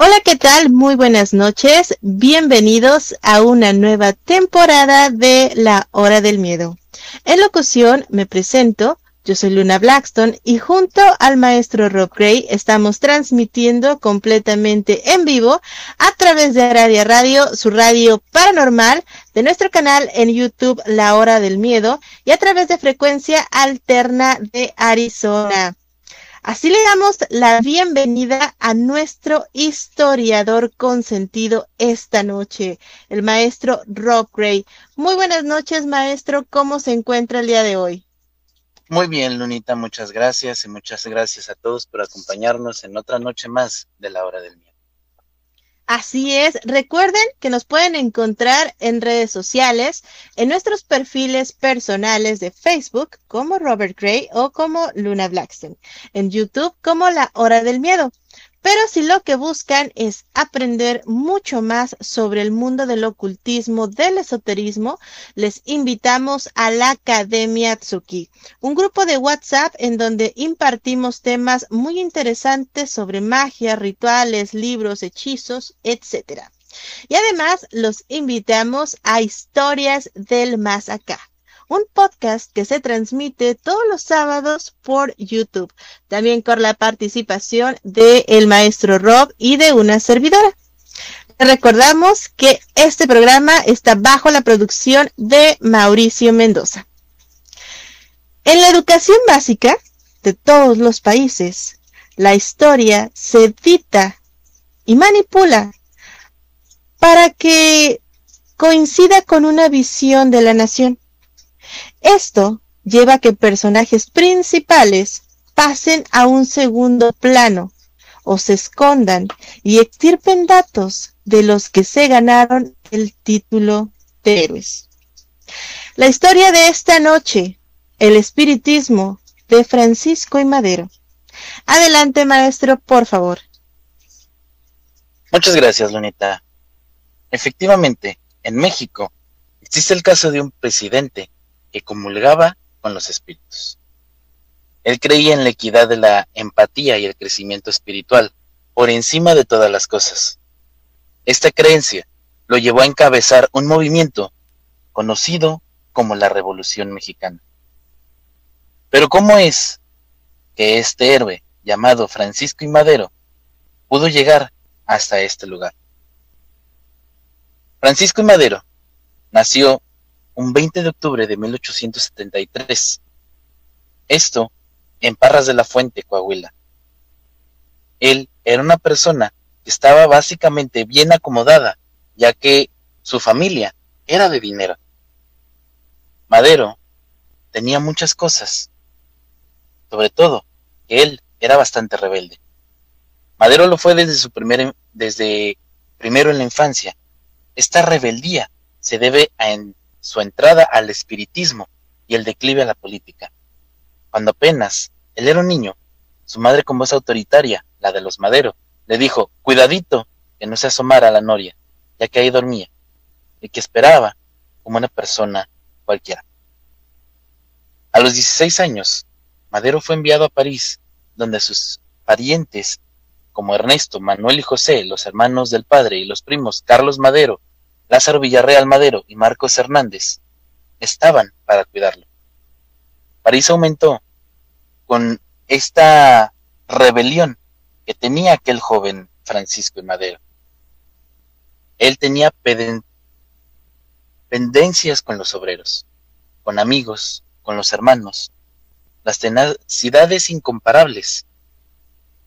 Hola, ¿qué tal? Muy buenas noches. Bienvenidos a una nueva temporada de La Hora del Miedo. En locución me presento, yo soy Luna Blackstone y junto al maestro Rob Gray estamos transmitiendo completamente en vivo a través de Aradia Radio, su radio paranormal, de nuestro canal en YouTube La Hora del Miedo y a través de frecuencia alterna de Arizona. Así le damos la bienvenida a nuestro historiador consentido esta noche, el maestro Rob Gray. Muy buenas noches, maestro. ¿Cómo se encuentra el día de hoy? Muy bien, Lunita, muchas gracias y muchas gracias a todos por acompañarnos en otra noche más de la hora del miedo. Así es. Recuerden que nos pueden encontrar en redes sociales, en nuestros perfiles personales de Facebook como Robert Gray o como Luna Blackstone, en YouTube como La Hora del Miedo. Pero si lo que buscan es aprender mucho más sobre el mundo del ocultismo, del esoterismo, les invitamos a la Academia Tsuki, un grupo de WhatsApp en donde impartimos temas muy interesantes sobre magia, rituales, libros, hechizos, etc. Y además los invitamos a Historias del Más Acá un podcast que se transmite todos los sábados por YouTube, también con la participación de el maestro Rob y de una servidora. Recordamos que este programa está bajo la producción de Mauricio Mendoza. En la educación básica de todos los países, la historia se edita y manipula para que coincida con una visión de la nación. Esto lleva a que personajes principales pasen a un segundo plano o se escondan y extirpen datos de los que se ganaron el título de héroes. La historia de esta noche, el espiritismo de Francisco y Madero. Adelante, maestro, por favor. Muchas gracias, Lunita. Efectivamente, en México existe el caso de un presidente que comulgaba con los espíritus. Él creía en la equidad de la empatía y el crecimiento espiritual por encima de todas las cosas. Esta creencia lo llevó a encabezar un movimiento conocido como la Revolución Mexicana. Pero ¿cómo es que este héroe llamado Francisco y Madero pudo llegar hasta este lugar? Francisco y Madero nació un 20 de octubre de 1873. Esto en Parras de la Fuente, Coahuila. Él era una persona que estaba básicamente bien acomodada, ya que su familia era de dinero. Madero tenía muchas cosas, sobre todo que él era bastante rebelde. Madero lo fue desde su primer, desde primero en la infancia. Esta rebeldía se debe a su entrada al espiritismo y el declive a la política. Cuando apenas él era un niño, su madre con voz autoritaria, la de los Madero, le dijo, cuidadito, que no se asomara a la noria, ya que ahí dormía, y que esperaba como una persona cualquiera. A los 16 años, Madero fue enviado a París, donde sus parientes como Ernesto, Manuel y José, los hermanos del padre y los primos Carlos Madero, Lázaro Villarreal Madero y Marcos Hernández, estaban para cuidarlo. París aumentó con esta rebelión que tenía aquel joven Francisco y Madero. Él tenía pendencias con los obreros, con amigos, con los hermanos, las tenacidades incomparables,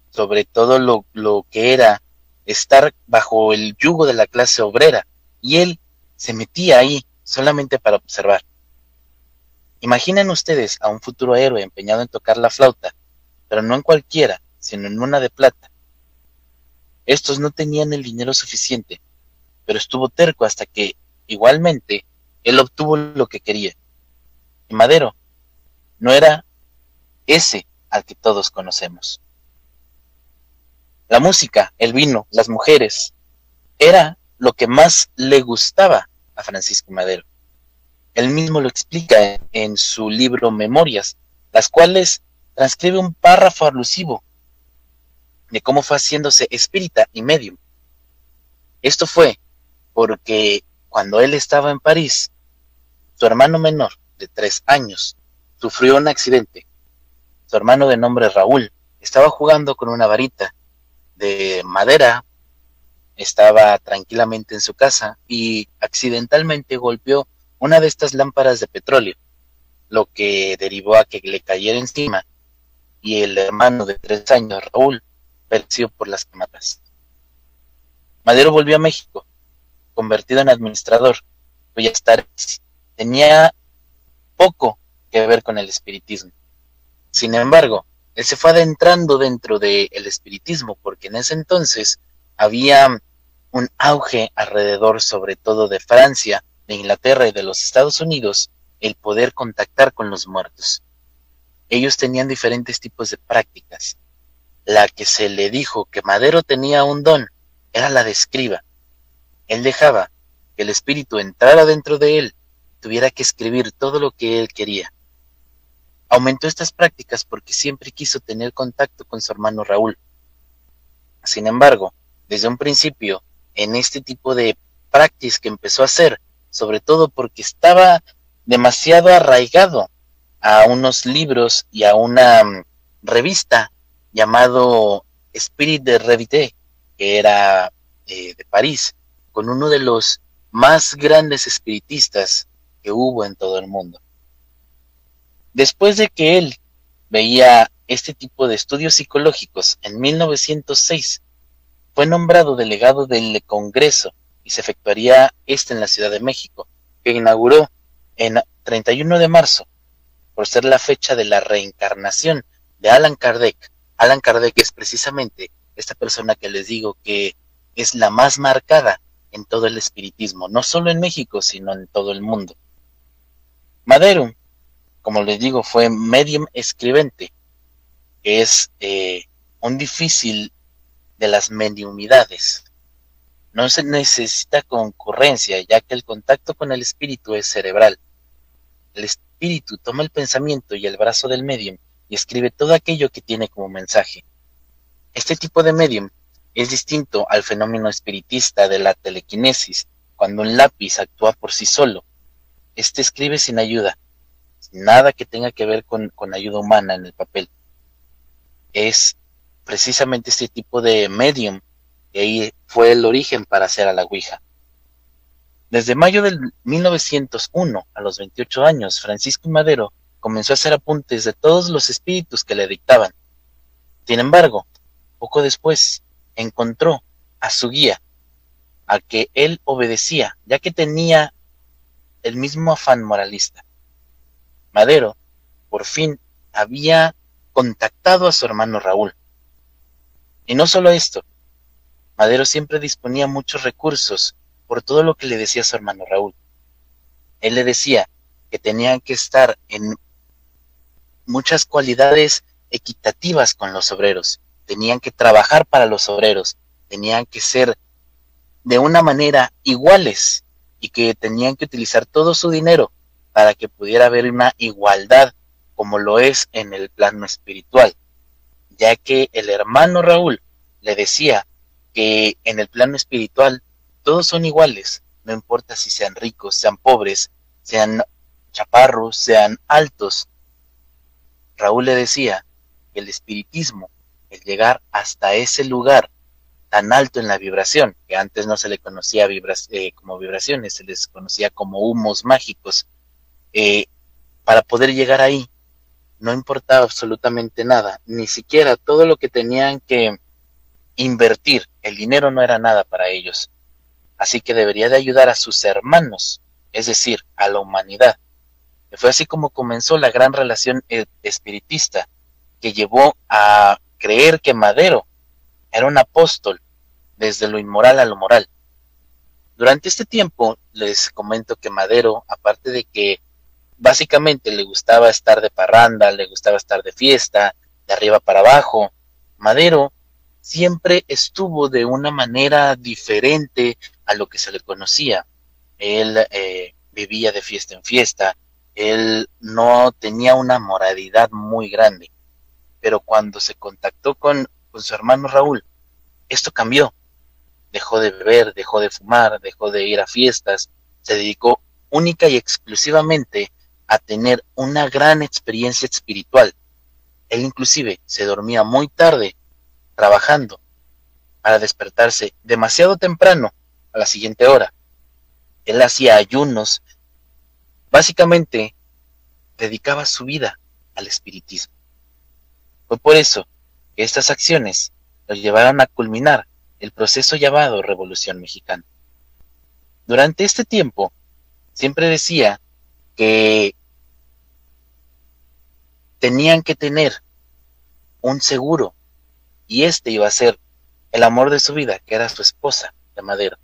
sobre todo lo, lo que era estar bajo el yugo de la clase obrera, y él se metía ahí solamente para observar. Imaginen ustedes a un futuro héroe empeñado en tocar la flauta, pero no en cualquiera, sino en una de plata. Estos no tenían el dinero suficiente, pero estuvo terco hasta que, igualmente, él obtuvo lo que quería. Y Madero no era ese al que todos conocemos. La música, el vino, las mujeres, era lo que más le gustaba a Francisco Madero. Él mismo lo explica en su libro Memorias, las cuales transcribe un párrafo alusivo de cómo fue haciéndose espírita y medium. Esto fue porque cuando él estaba en París, su hermano menor, de tres años, sufrió un accidente. Su hermano de nombre Raúl estaba jugando con una varita de madera, estaba tranquilamente en su casa y accidentalmente golpeó una de estas lámparas de petróleo, lo que derivó a que le cayera encima y el hermano de tres años, Raúl, pereció por las quemadas. Madero volvió a México, convertido en administrador, cuyas tareas tenía poco que ver con el espiritismo. Sin embargo, él se fue adentrando dentro del espiritismo porque en ese entonces había un auge alrededor, sobre todo de Francia, de Inglaterra y de los Estados Unidos, el poder contactar con los muertos. Ellos tenían diferentes tipos de prácticas. La que se le dijo que Madero tenía un don era la de escriba. Él dejaba que el espíritu entrara dentro de él, tuviera que escribir todo lo que él quería. Aumentó estas prácticas porque siempre quiso tener contacto con su hermano Raúl. Sin embargo, desde un principio, en este tipo de prácticas que empezó a hacer, sobre todo porque estaba demasiado arraigado a unos libros y a una mm, revista llamado Spirit de Revité, que era eh, de París, con uno de los más grandes espiritistas que hubo en todo el mundo. Después de que él veía este tipo de estudios psicológicos en 1906, fue nombrado delegado del Congreso y se efectuaría este en la Ciudad de México, que inauguró en 31 de marzo por ser la fecha de la reencarnación de Alan Kardec. Alan Kardec es precisamente esta persona que les digo que es la más marcada en todo el espiritismo, no solo en México, sino en todo el mundo. Madero, como les digo, fue medium escribente, que es eh, un difícil de las mediumidades. No se necesita concurrencia, ya que el contacto con el espíritu es cerebral. El espíritu toma el pensamiento y el brazo del medium y escribe todo aquello que tiene como mensaje. Este tipo de medium es distinto al fenómeno espiritista de la telequinesis, cuando un lápiz actúa por sí solo. Este escribe sin ayuda, nada que tenga que ver con, con ayuda humana en el papel. Es precisamente este tipo de medium que ahí fue el origen para hacer a la Ouija. Desde mayo del 1901, a los 28 años, Francisco Madero comenzó a hacer apuntes de todos los espíritus que le dictaban. Sin embargo, poco después encontró a su guía, a que él obedecía, ya que tenía el mismo afán moralista. Madero, por fin, había contactado a su hermano Raúl. Y no solo esto, Madero siempre disponía muchos recursos por todo lo que le decía su hermano Raúl. Él le decía que tenían que estar en muchas cualidades equitativas con los obreros, tenían que trabajar para los obreros, tenían que ser de una manera iguales y que tenían que utilizar todo su dinero para que pudiera haber una igualdad como lo es en el plano espiritual, ya que el hermano Raúl le decía que en el plano espiritual todos son iguales, no importa si sean ricos, sean pobres, sean chaparros, sean altos. Raúl le decía que el espiritismo, el llegar hasta ese lugar tan alto en la vibración, que antes no se le conocía eh, como vibraciones, se les conocía como humos mágicos, eh, para poder llegar ahí no importaba absolutamente nada, ni siquiera todo lo que tenían que invertir, el dinero no era nada para ellos. Así que debería de ayudar a sus hermanos, es decir, a la humanidad. Y fue así como comenzó la gran relación e-, espiritista, que llevó a creer que Madero era un apóstol desde lo inmoral a lo moral. Durante este tiempo les comento que Madero, aparte de que básicamente le gustaba estar de parranda, le gustaba estar de fiesta, de arriba para abajo. Madero siempre estuvo de una manera diferente a lo que se le conocía. Él eh, vivía de fiesta en fiesta, él no tenía una moralidad muy grande, pero cuando se contactó con, con su hermano Raúl, esto cambió. Dejó de beber, dejó de fumar, dejó de ir a fiestas, se dedicó única y exclusivamente a tener una gran experiencia espiritual. Él inclusive se dormía muy tarde trabajando para despertarse demasiado temprano a la siguiente hora. Él hacía ayunos, básicamente dedicaba su vida al espiritismo. Fue por eso que estas acciones lo llevaron a culminar el proceso llamado Revolución Mexicana. Durante este tiempo, siempre decía que tenían que tener un seguro y este iba a ser el amor de su vida, que era su esposa de Madero.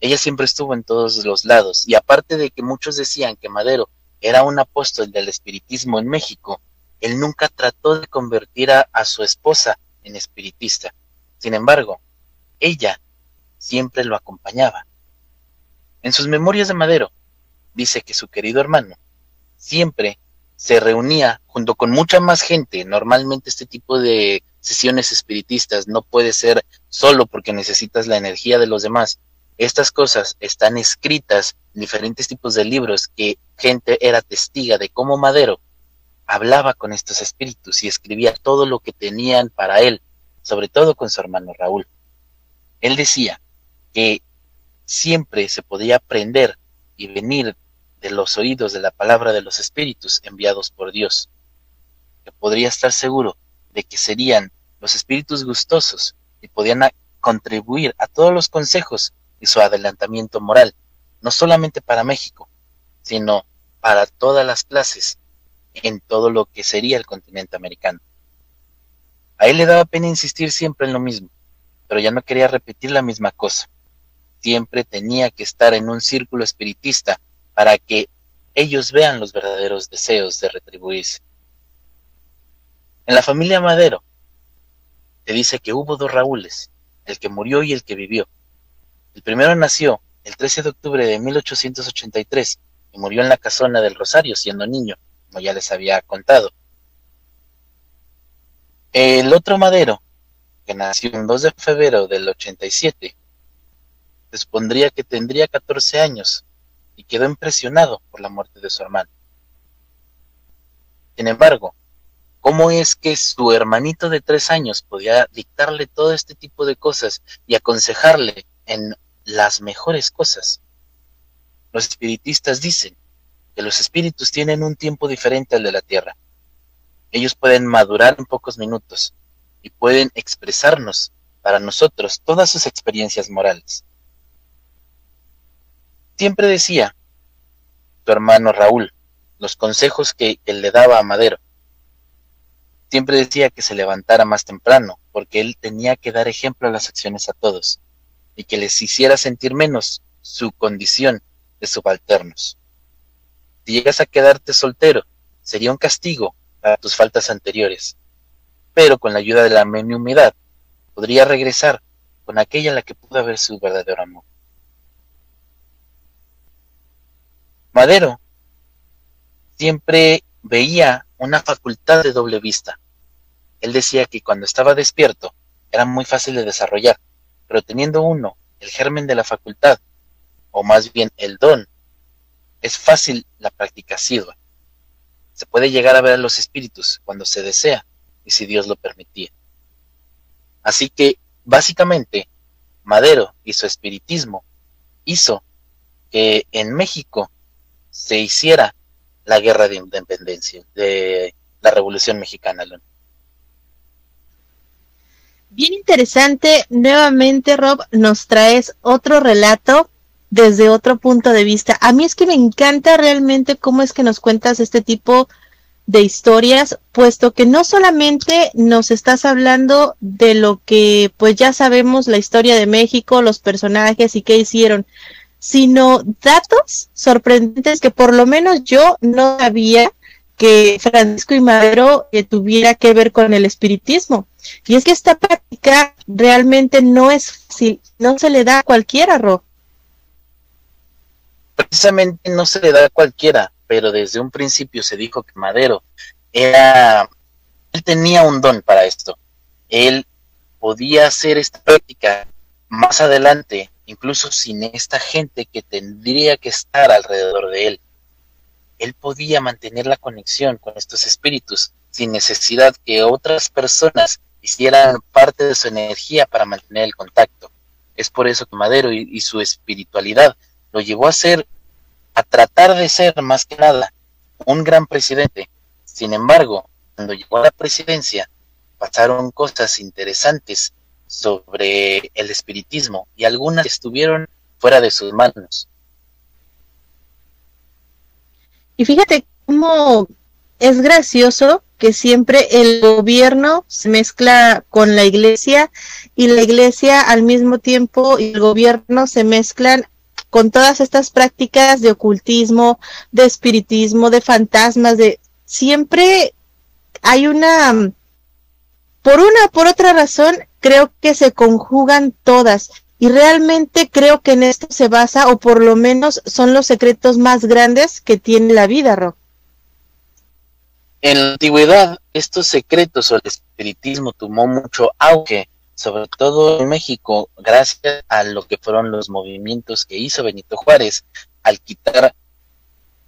Ella siempre estuvo en todos los lados y aparte de que muchos decían que Madero era un apóstol del espiritismo en México, él nunca trató de convertir a, a su esposa en espiritista. Sin embargo, ella siempre lo acompañaba. En sus memorias de Madero, dice que su querido hermano siempre se reunía junto con mucha más gente. Normalmente este tipo de sesiones espiritistas no puede ser solo porque necesitas la energía de los demás. Estas cosas están escritas en diferentes tipos de libros que gente era testiga de cómo Madero hablaba con estos espíritus y escribía todo lo que tenían para él, sobre todo con su hermano Raúl. Él decía que siempre se podía aprender y venir de los oídos de la palabra de los espíritus enviados por Dios, que podría estar seguro de que serían los espíritus gustosos y podían contribuir a todos los consejos y su adelantamiento moral, no solamente para México, sino para todas las clases en todo lo que sería el continente americano. A él le daba pena insistir siempre en lo mismo, pero ya no quería repetir la misma cosa. Siempre tenía que estar en un círculo espiritista para que ellos vean los verdaderos deseos de retribuirse. En la familia Madero te dice que hubo dos Raúles, el que murió y el que vivió. El primero nació el 13 de octubre de 1883 y murió en la casona del Rosario siendo niño, como ya les había contado. El otro Madero, que nació el 2 de febrero del 87, supondría que tendría 14 años y quedó impresionado por la muerte de su hermano. Sin embargo, ¿cómo es que su hermanito de tres años podía dictarle todo este tipo de cosas y aconsejarle en las mejores cosas? Los espiritistas dicen que los espíritus tienen un tiempo diferente al de la Tierra. Ellos pueden madurar en pocos minutos y pueden expresarnos para nosotros todas sus experiencias morales. Siempre decía tu hermano Raúl los consejos que él le daba a Madero. Siempre decía que se levantara más temprano, porque él tenía que dar ejemplo a las acciones a todos, y que les hiciera sentir menos su condición de subalternos. Si llegas a quedarte soltero, sería un castigo para tus faltas anteriores, pero con la ayuda de la humedad podría regresar con aquella a la que pudo haber su verdadero amor. Madero siempre veía una facultad de doble vista. Él decía que cuando estaba despierto era muy fácil de desarrollar, pero teniendo uno el germen de la facultad, o más bien el don, es fácil la práctica asidua. Se puede llegar a ver a los espíritus cuando se desea y si Dios lo permitía. Así que, básicamente, Madero y su espiritismo hizo que en México se hiciera la guerra de independencia, de la Revolución Mexicana. Bien interesante, nuevamente Rob, nos traes otro relato desde otro punto de vista. A mí es que me encanta realmente cómo es que nos cuentas este tipo de historias, puesto que no solamente nos estás hablando de lo que pues ya sabemos la historia de México, los personajes y qué hicieron, sino datos sorprendentes que por lo menos yo no sabía que Francisco y Madero eh, tuviera que ver con el espiritismo. Y es que esta práctica realmente no es fácil, no se le da a cualquiera, Ro precisamente no se le da a cualquiera, pero desde un principio se dijo que Madero era, él tenía un don para esto. Él podía hacer esta práctica más adelante, incluso sin esta gente que tendría que estar alrededor de él. Él podía mantener la conexión con estos espíritus sin necesidad que otras personas hicieran parte de su energía para mantener el contacto. Es por eso que Madero y, su espiritualidad lo llevó a ser, a tratar de ser más que nada un gran presidente. Sin embargo, cuando llegó a la presidencia, pasaron cosas interesantes sobre el espiritismo y algunas estuvieron fuera de sus manos. Y fíjate cómo es gracioso que siempre el gobierno se mezcla con la iglesia y la iglesia al mismo tiempo y el gobierno se mezclan con todas estas prácticas de ocultismo, de espiritismo, de fantasmas, de siempre hay una por una por otra razón creo que se conjugan todas y realmente creo que en esto se basa o por lo menos son los secretos más grandes que tiene la vida, Rock. En la antigüedad, estos secretos o el espiritismo tomó mucho auge sobre todo en México, gracias a lo que fueron los movimientos que hizo Benito Juárez al quitar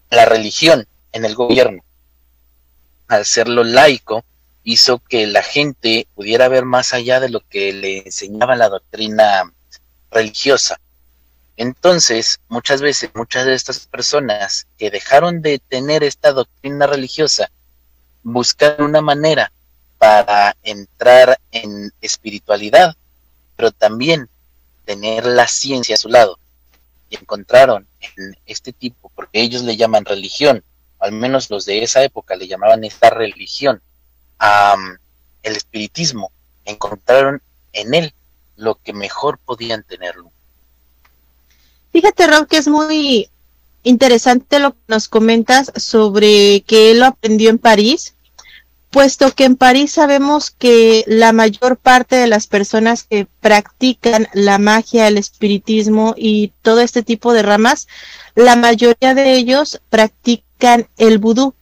la religión en el gobierno. Al hacerlo laico, hizo que la gente pudiera ver más allá de lo que le enseñaba la doctrina religiosa. Entonces, muchas veces, muchas de estas personas que dejaron de tener esta doctrina religiosa, buscaron una manera para entrar en espiritualidad, pero también tener la ciencia a su lado. Y encontraron en este tipo, porque ellos le llaman religión, al menos los de esa época le llamaban esta religión, el espiritismo, encontraron en él lo que mejor podían tenerlo. Fíjate, Rob, que es muy interesante lo que nos comentas sobre que él lo aprendió en París puesto que en París sabemos que la mayor parte de las personas que practican la magia, el espiritismo y todo este tipo de ramas, la mayoría de ellos practican el vudú.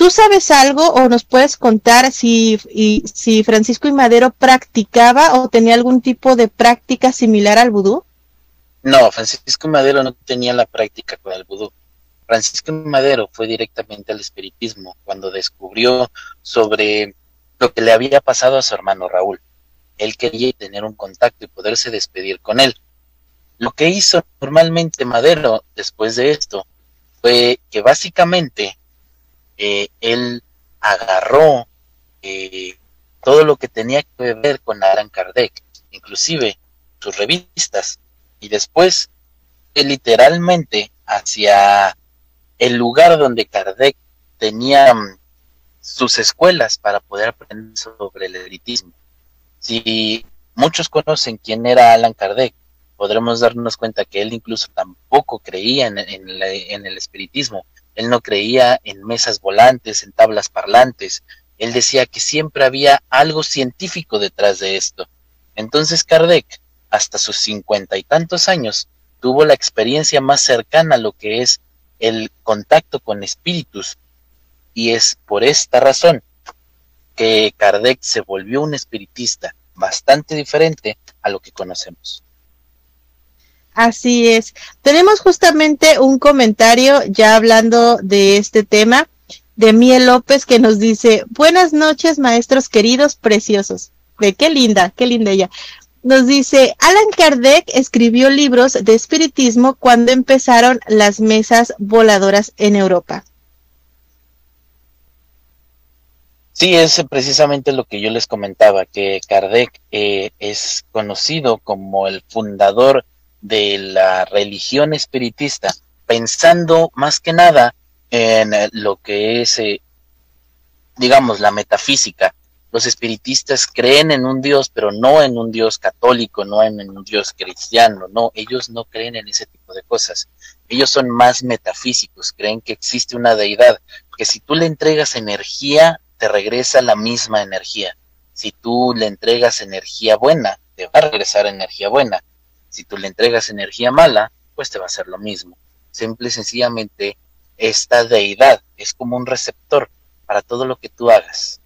¿Tú sabes algo o nos puedes contar si, si Francisco y Madero practicaba o tenía algún tipo de práctica similar al vudú? No, Francisco y Madero no tenía la práctica con el vudú. Francisco Madero fue directamente al espiritismo cuando descubrió sobre lo que le había pasado a su hermano Raúl. Él quería tener un contacto y poderse despedir con él. Lo que hizo normalmente Madero después de esto fue que básicamente eh, él agarró eh, todo lo que tenía que ver con Alan Kardec, inclusive sus revistas, y después él literalmente hacia el lugar donde Kardec tenía mm, sus escuelas para poder aprender sobre el elitismo. Si muchos conocen quién era Alan Kardec, podremos darnos cuenta que él incluso tampoco creía en, el espiritismo. Él no creía en mesas volantes, en tablas parlantes. Él decía que siempre había algo científico detrás de esto. Entonces Kardec, hasta sus cincuenta y tantos años, tuvo la experiencia más cercana a lo que es el contacto con espíritus. Y es por esta razón que Kardec se volvió un espiritista bastante diferente a lo que conocemos. Así es. Tenemos justamente un comentario ya hablando de este tema de Miel López que nos dice, buenas noches maestros queridos, preciosos. De qué linda, qué linda ella. Nos dice, Alan Kardec escribió libros de espiritismo cuando empezaron las mesas voladoras en Europa. Sí, es precisamente lo que yo les comentaba, que Kardec eh, es conocido como el fundador de la religión espiritista, pensando más que nada en lo que es, eh, digamos, la metafísica, los espiritistas creen en un Dios, pero no en un Dios católico, no en, un Dios cristiano, no, ellos no creen en ese tipo de cosas. Ellos son más metafísicos, creen que existe una deidad, que si tú le entregas energía, te regresa la misma energía. Si tú le entregas energía buena, te va a regresar energía buena. Si tú le entregas energía mala, pues te va a hacer lo mismo. Simple y sencillamente, esta deidad es como un receptor para todo lo que tú hagas.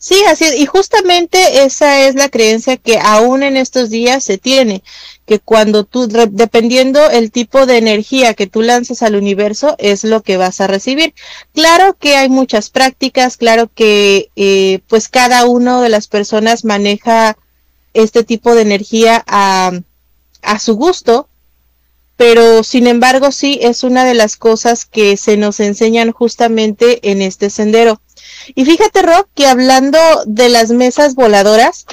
Sí, así es. Y justamente esa es la creencia que aún en estos días se tiene, que cuando tú, dependiendo el tipo de energía que tú lances al universo, es lo que vas a recibir. Claro que hay muchas prácticas, claro que eh, pues cada uno de las personas maneja este tipo de energía a, a su gusto, pero sin embargo sí es una de las cosas que se nos enseñan justamente en este sendero. Y fíjate, Rob, que hablando de las mesas voladoras,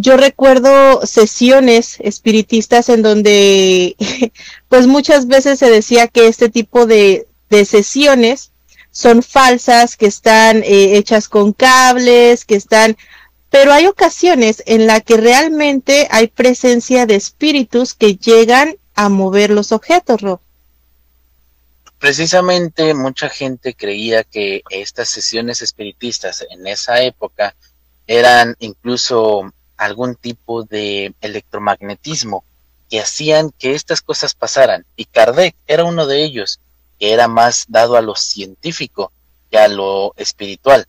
yo recuerdo sesiones espiritistas en donde, pues muchas veces se decía que este tipo de, de sesiones son falsas, que están eh, hechas con cables, que están, pero hay ocasiones en la que realmente hay presencia de espíritus que llegan a mover los objetos, Rob precisamente mucha gente creía que estas sesiones espiritistas en esa época eran incluso algún tipo de electromagnetismo que hacían que estas cosas pasaran. Y Kardec era uno de ellos, que era más dado a lo científico que a lo espiritual.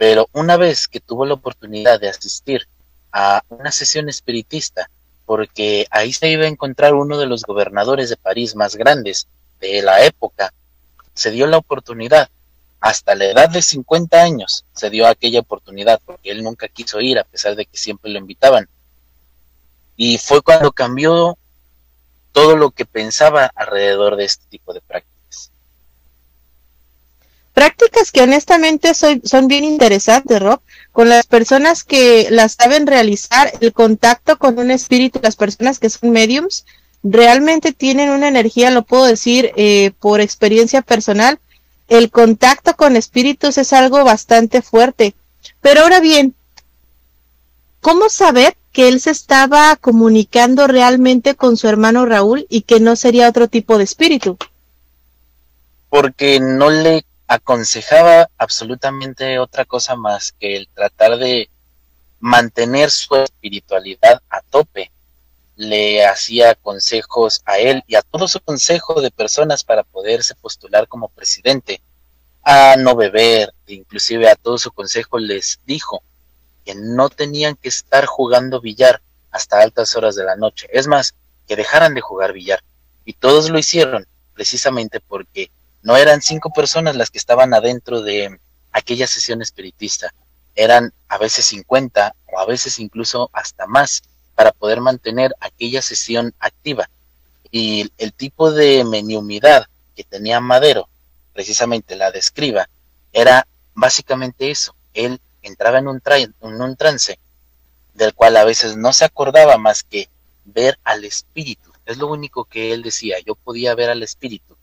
Pero una vez que tuvo la oportunidad de asistir a una sesión espiritista, porque ahí se iba a encontrar uno de los gobernadores de París más grandes, de la época, se dio la oportunidad. Hasta la edad de 50 años se dio aquella oportunidad, porque él nunca quiso ir, a pesar de que siempre lo invitaban. Y fue cuando cambió todo lo que pensaba alrededor de este tipo de prácticas. Prácticas que honestamente son, son bien interesantes, Rob, con las personas que las saben realizar, el contacto con un espíritu, las personas que son mediums, realmente tienen una energía, lo puedo decir eh, por experiencia personal, el contacto con espíritus es algo bastante fuerte. Pero ahora bien, ¿cómo saber que él se estaba comunicando realmente con su hermano Raúl y que no sería otro tipo de espíritu? Porque no le aconsejaba absolutamente otra cosa más que el tratar de mantener su espiritualidad a tope. Le hacía consejos a él y a todo su consejo de personas para poderse postular como presidente, a no beber, inclusive a todo su consejo les dijo que no tenían que estar jugando billar hasta altas horas de la noche, es más, que dejaran de jugar billar. Y todos lo hicieron precisamente porque no eran cinco personas las que estaban adentro de aquella sesión espiritista, eran a veces 50 o a veces incluso hasta más para poder mantener aquella sesión activa. Y el tipo de meniumidad que tenía Madero, precisamente la describa, era básicamente eso. Él entraba en un, en un trance del cual a veces no se acordaba más que ver al espíritu. Es lo único que él decía, yo podía ver al espíritu.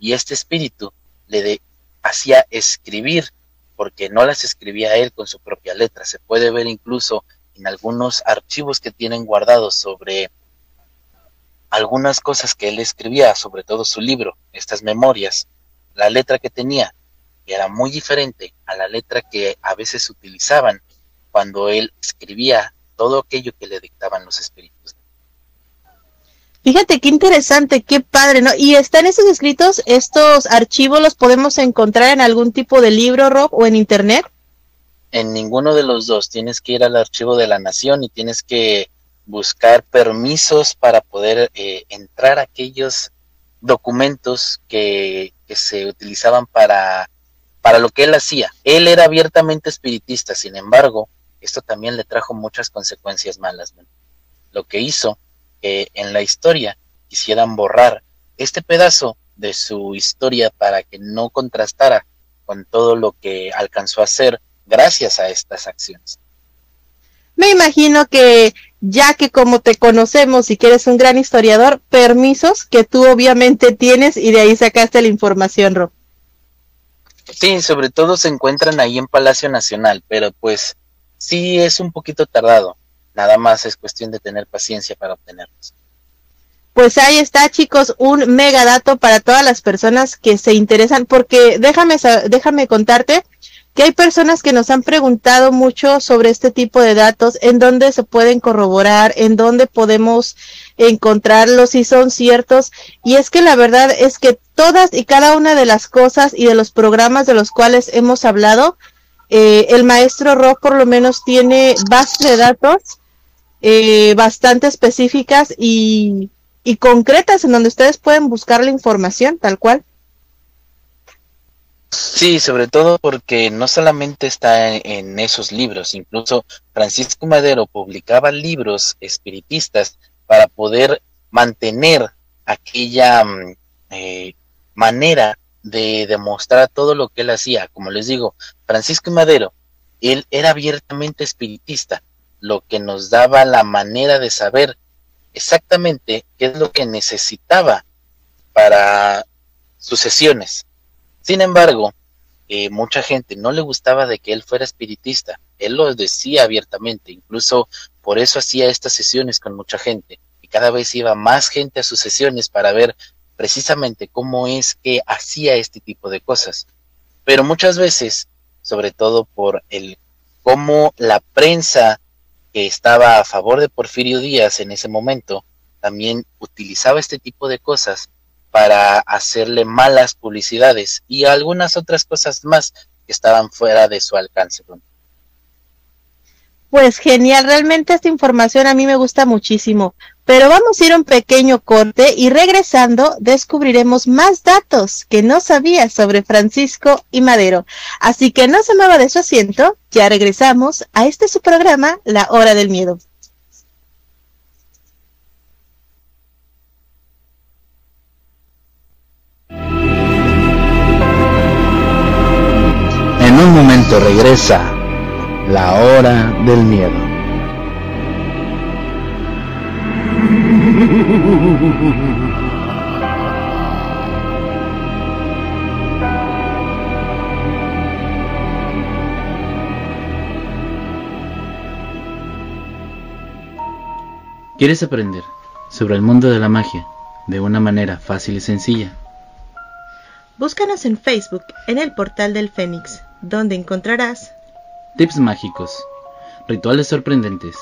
Y este espíritu le hacía escribir, porque no las escribía él con su propia letra. Se puede ver incluso en algunos archivos que tienen guardados sobre algunas cosas que él escribía, sobre todo su libro, estas memorias, la letra que tenía, era muy diferente a la letra que a veces utilizaban cuando él escribía todo aquello que le dictaban los espíritus. Fíjate qué interesante, qué padre, ¿no? Y están esos escritos, estos archivos los podemos encontrar en algún tipo de libro, Rob, o en internet. en ninguno de los dos. Tienes que ir al archivo de la nación y tienes que buscar permisos para poder eh, entrar a aquellos documentos que, se utilizaban para, para lo que él hacía. Él era abiertamente espiritista, sin embargo, esto también le trajo muchas consecuencias malas. Lo que hizo que en la historia quisieran borrar este pedazo de su historia para que no contrastara con todo lo que alcanzó a hacer gracias a estas acciones. Me imagino que ya que como te conocemos y que eres un gran historiador, permisos que tú obviamente tienes y de ahí sacaste la información, Rob. Sí, sobre todo se encuentran ahí en Palacio Nacional, pero pues sí es un poquito tardado. Nada más es cuestión de tener paciencia para obtenerlos. Pues ahí está, chicos, un mega dato para todas las personas que se interesan, porque déjame, déjame contarte que hay personas que nos han preguntado mucho sobre este tipo de datos, en dónde se pueden corroborar, en dónde podemos encontrarlos, si son ciertos. Y es que la verdad es que todas y cada una de las cosas y de los programas de los cuales hemos hablado, eh, el maestro Rock por lo menos tiene bases de datos eh, bastante específicas y, y concretas en donde ustedes pueden buscar la información tal cual. Sí, sobre todo porque no solamente está en, esos libros, incluso Francisco Madero publicaba libros espiritistas para poder mantener aquella mm, eh, manera de demostrar todo lo que él hacía. Como les digo, Francisco Madero, él era abiertamente espiritista, lo que nos daba la manera de saber exactamente qué es lo que necesitaba para sus sesiones sin embargo, eh, mucha gente no le gustaba de que él fuera espiritista. Él lo decía abiertamente, incluso por eso hacía estas sesiones con mucha gente. Y cada vez iba más gente a sus sesiones para ver precisamente cómo es que hacía este tipo de cosas. Pero muchas veces, sobre todo por el cómo la prensa que estaba a favor de Porfirio Díaz en ese momento también utilizaba este tipo de cosas para hacerle malas publicidades y algunas otras cosas más que estaban fuera de su alcance. Pues genial, realmente esta información a mí me gusta muchísimo. Pero vamos a ir a un pequeño corte y regresando descubriremos más datos que no sabía sobre Francisco y Madero. Así que no se mueva de su asiento, ya regresamos a este su programa, La Hora del Miedo. un momento regresa la hora del miedo. ¿Quieres aprender sobre el mundo de la magia de una manera fácil y sencilla? Búscanos en Facebook en el portal del Fénix donde encontrarás tips mágicos, rituales sorprendentes,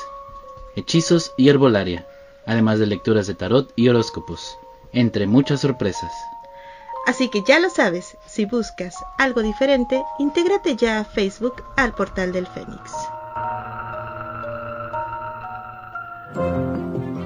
hechizos y herbolaria, además de lecturas de tarot y horóscopos, entre muchas sorpresas. Así que ya lo sabes, si buscas algo diferente, intégrate ya a Facebook al portal del Fénix.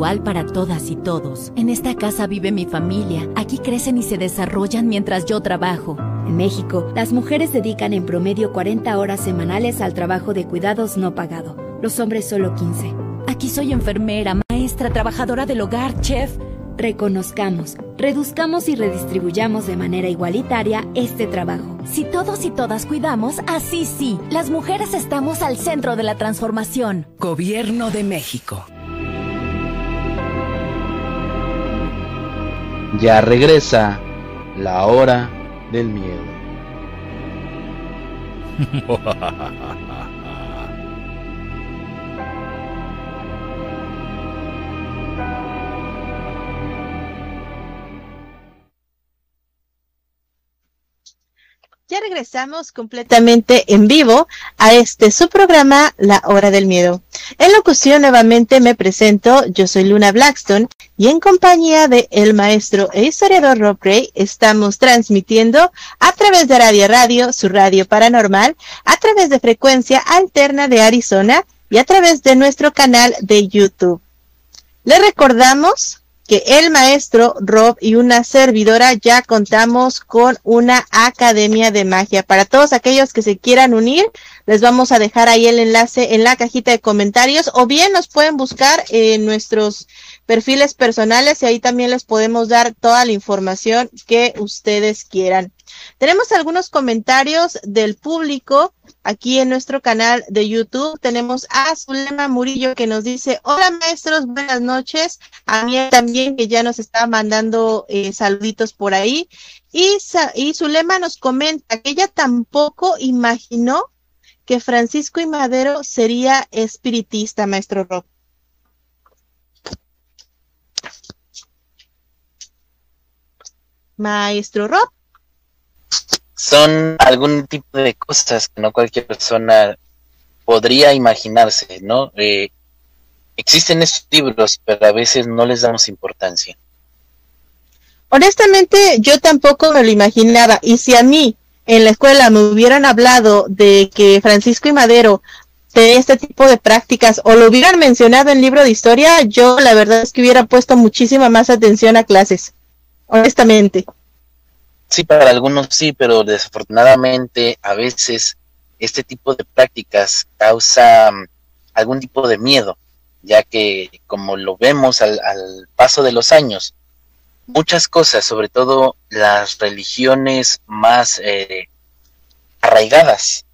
para todas y todos. En esta casa vive mi familia. Aquí crecen y se desarrollan mientras yo trabajo. En México, las mujeres dedican en promedio 40 horas semanales al trabajo de cuidados no pagado. Los hombres solo 15. Aquí soy enfermera, maestra, trabajadora del hogar, chef. Reconozcamos, reduzcamos y redistribuyamos de manera igualitaria este trabajo. Si todos y todas cuidamos, así sí, las mujeres estamos al centro de la transformación. Gobierno de México. Ya regresa la hora del miedo. Ya regresamos completamente en vivo a este su programa La Hora del Miedo. En locución nuevamente me presento, yo soy Luna Blackstone y en compañía de el maestro e historiador Rob Gray estamos transmitiendo a través de Radio Radio, su radio paranormal, a través de frecuencia alterna de Arizona y a través de nuestro canal de YouTube. Le recordamos que el maestro Rob y una servidora ya contamos con una academia de magia. Para todos aquellos que se quieran unir, les vamos a dejar ahí el enlace en la cajita de comentarios o bien nos pueden buscar en nuestros perfiles personales y ahí también les podemos dar toda la información que ustedes quieran. Tenemos algunos comentarios del público aquí en nuestro canal de YouTube. Tenemos a Zulema Murillo que nos dice, hola maestros, buenas noches. A mí también que ya nos está mandando eh, saluditos por ahí. Y, y Zulema nos comenta que ella tampoco imaginó que Francisco y Madero sería espiritista, maestro Rob. Maestro Rob son algún tipo de cosas que no cualquier persona podría imaginarse, ¿no? Eh, existen estos libros, pero a veces no les damos importancia. Honestamente, yo tampoco me lo imaginaba. Y si a mí en la escuela me hubieran hablado de que Francisco y Madero de este tipo de prácticas o lo hubieran mencionado en libro de historia, yo la verdad es que hubiera puesto muchísima más atención a clases. Honestamente. Sí, para algunos sí, pero desafortunadamente a veces este tipo de prácticas causa mm, algún tipo de miedo, ya que como lo vemos al, paso de los años, muchas cosas, sobre todo las religiones más eh, arraigadas,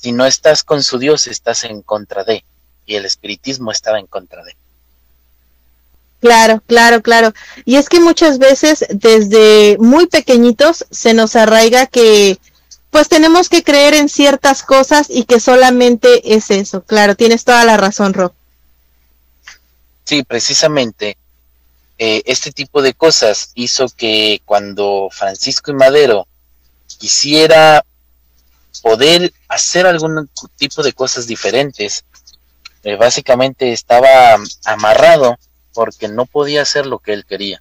si no estás con su Dios, estás en contra de, y el espiritismo estaba en contra de. Claro, claro, claro. Y es que muchas veces desde muy pequeñitos se nos arraiga que pues tenemos que creer en ciertas cosas y que solamente es eso. Claro, tienes toda la razón, Rob. Sí, precisamente eh, este tipo de cosas hizo que cuando Francisco y Madero quisiera poder hacer algún tipo de cosas diferentes, eh, básicamente estaba amarrado porque no podía hacer lo que él quería.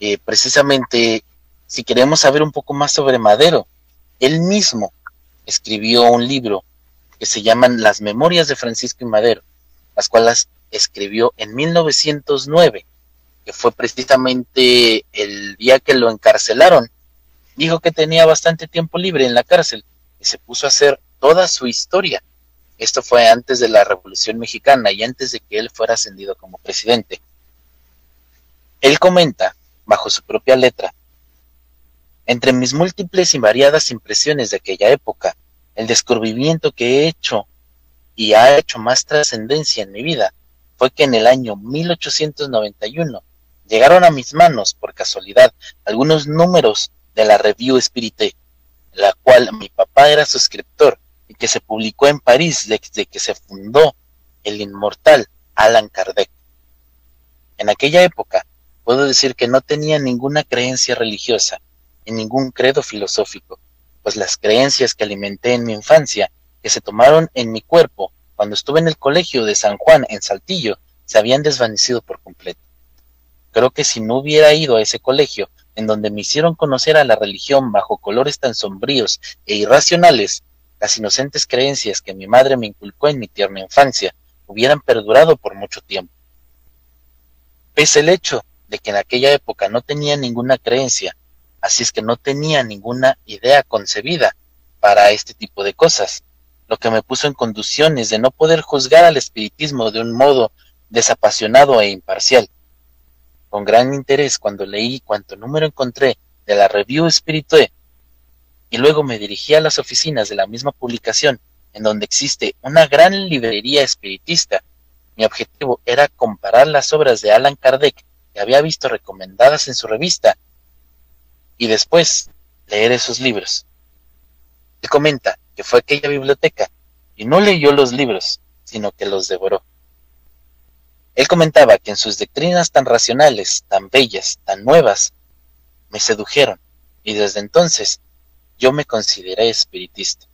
Eh, precisamente, si queremos saber un poco más sobre Madero, él mismo escribió un libro que se llaman Las Memorias de Francisco y Madero, las cuales escribió en 1909, que fue precisamente el día que lo encarcelaron. Dijo que tenía bastante tiempo libre en la cárcel y se puso a hacer toda su historia esto fue antes de la Revolución Mexicana y antes de que él fuera ascendido como presidente. Él comenta, bajo su propia letra, entre mis múltiples y variadas impresiones de aquella época, el descubrimiento que he hecho y ha hecho más trascendencia en mi vida fue que en el año 1891 llegaron a mis manos, por casualidad, algunos números de la Review Spirité, la cual mi papá era suscriptor que se publicó en París desde que se fundó el inmortal Alan Kardec. En aquella época, puedo decir que no tenía ninguna creencia religiosa y ningún credo filosófico, pues las creencias que alimenté en mi infancia, que se tomaron en mi cuerpo cuando estuve en el colegio de San Juan en Saltillo, se habían desvanecido por completo. Creo que si no hubiera ido a ese colegio, en donde me hicieron conocer a la religión bajo colores tan sombríos e irracionales, las inocentes creencias que mi madre me inculcó en mi tierna infancia hubieran perdurado por mucho tiempo. Pese el hecho de que en aquella época no tenía ninguna creencia, así es que no tenía ninguna idea concebida para este tipo de cosas, lo que me puso en condiciones de no poder juzgar al espiritismo de un modo desapasionado e imparcial. Con gran interés cuando leí cuanto número encontré de la Review Spiritue y luego me dirigí a las oficinas de la misma publicación, en donde existe una gran librería espiritista. Mi objetivo era comparar las obras de Alan Kardec que había visto recomendadas en su revista y después leer esos libros. Él comenta que fue aquella biblioteca y no leyó los libros, sino que los devoró. Él comentaba que en sus doctrinas tan racionales, tan bellas, tan nuevas, me sedujeron, y desde entonces yo me consideré espiritista.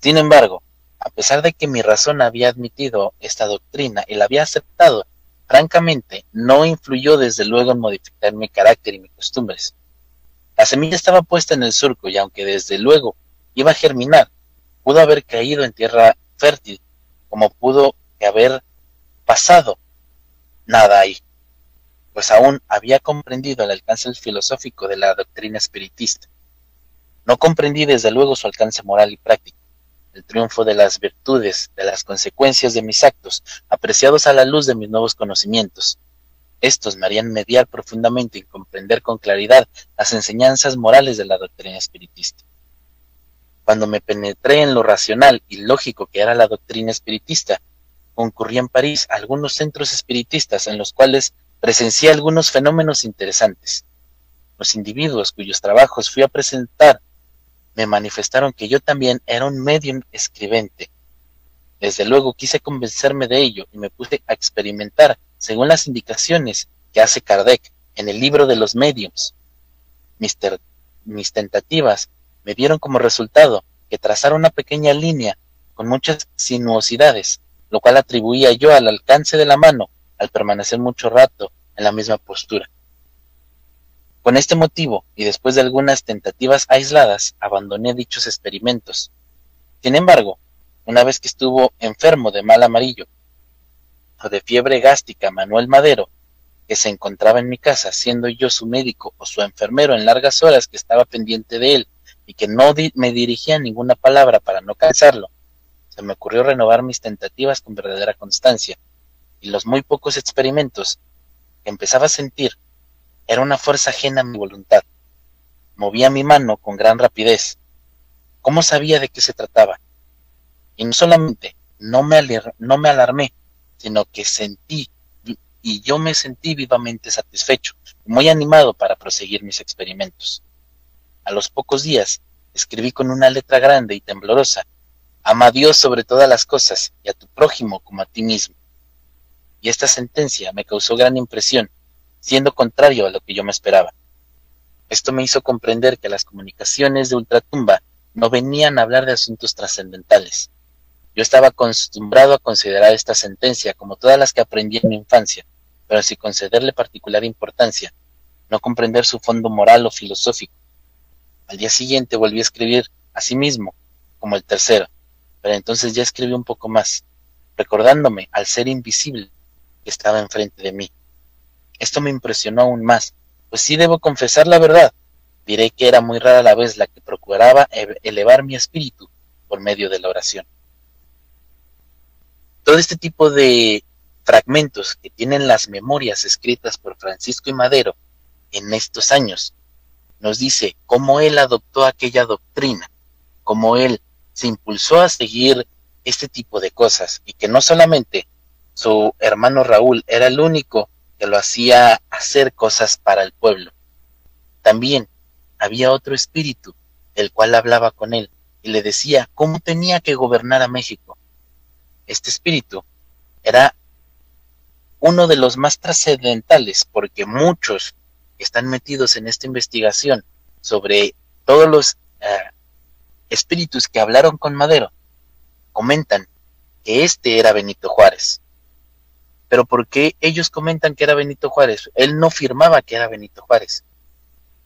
Sin embargo, a pesar de que mi razón había admitido esta doctrina y la había aceptado, francamente no influyó desde luego en modificar mi carácter y mis costumbres. La semilla estaba puesta en el surco y aunque desde luego iba a germinar, pudo haber caído en tierra fértil, como pudo haber pasado. Nada ahí, pues aún había comprendido el alcance filosófico de la doctrina espiritista. No comprendí desde luego su alcance moral y práctico el triunfo de las virtudes, de las consecuencias de mis actos, apreciados a la luz de mis nuevos conocimientos. Estos me harían mediar profundamente y comprender con claridad las enseñanzas morales de la doctrina espiritista. Cuando me penetré en lo racional y lógico que era la doctrina espiritista, concurrí en París a algunos centros espiritistas en los cuales presencié algunos fenómenos interesantes. Los individuos cuyos trabajos fui a presentar me manifestaron que yo también era un medium escribente. Desde luego quise convencerme de ello y me puse a experimentar según las indicaciones que hace Kardec en el libro de los mediums. Mis, tentativas me dieron como resultado que trazara una pequeña línea con muchas sinuosidades, lo cual atribuía yo al alcance de la mano al permanecer mucho rato en la misma postura. Con este motivo, y después de algunas tentativas aisladas, abandoné dichos experimentos. Sin embargo, una vez que estuvo enfermo de mal amarillo o de fiebre gástrica Manuel Madero, que se encontraba en mi casa, siendo yo su médico o su enfermero en largas horas que estaba pendiente de él y que no me dirigía ninguna palabra para no cansarlo, se me ocurrió renovar mis tentativas con verdadera constancia, y los muy pocos experimentos que empezaba a sentir era una fuerza ajena a mi voluntad. Movía mi mano con gran rapidez. ¿Cómo sabía de qué se trataba? Y no solamente no me, no me alarmé, sino que sentí y yo me sentí vivamente satisfecho, muy animado para proseguir mis experimentos. A los pocos días escribí con una letra grande y temblorosa, ama a Dios sobre todas las cosas y a tu prójimo como a ti mismo. Y esta sentencia me causó gran impresión siendo contrario a lo que yo me esperaba. Esto me hizo comprender que las comunicaciones de ultratumba no venían a hablar de asuntos trascendentales. Yo estaba acostumbrado a considerar esta sentencia como todas las que aprendí en mi infancia, pero sin concederle particular importancia, no comprender su fondo moral o filosófico. Al día siguiente volví a escribir a sí mismo, como el tercero, pero entonces ya escribí un poco más, recordándome al ser invisible que estaba enfrente de mí. Esto me impresionó aún más, pues sí debo confesar la verdad. Diré que era muy rara la vez la que procuraba elevar mi espíritu por medio de la oración. Todo este tipo de fragmentos que tienen las memorias escritas por Francisco y Madero en estos años nos dice cómo él adoptó aquella doctrina, cómo él se impulsó a seguir este tipo de cosas y que no solamente su hermano Raúl era el único que lo hacía hacer cosas para el pueblo. También había otro espíritu, el cual hablaba con él y le decía cómo tenía que gobernar a México. Este espíritu era uno de los más trascendentales porque muchos están metidos en esta investigación sobre todos los eh, espíritus que hablaron con Madero comentan que este era Benito Juárez pero ¿por qué ellos comentan que era Benito Juárez? Él no firmaba que era Benito Juárez.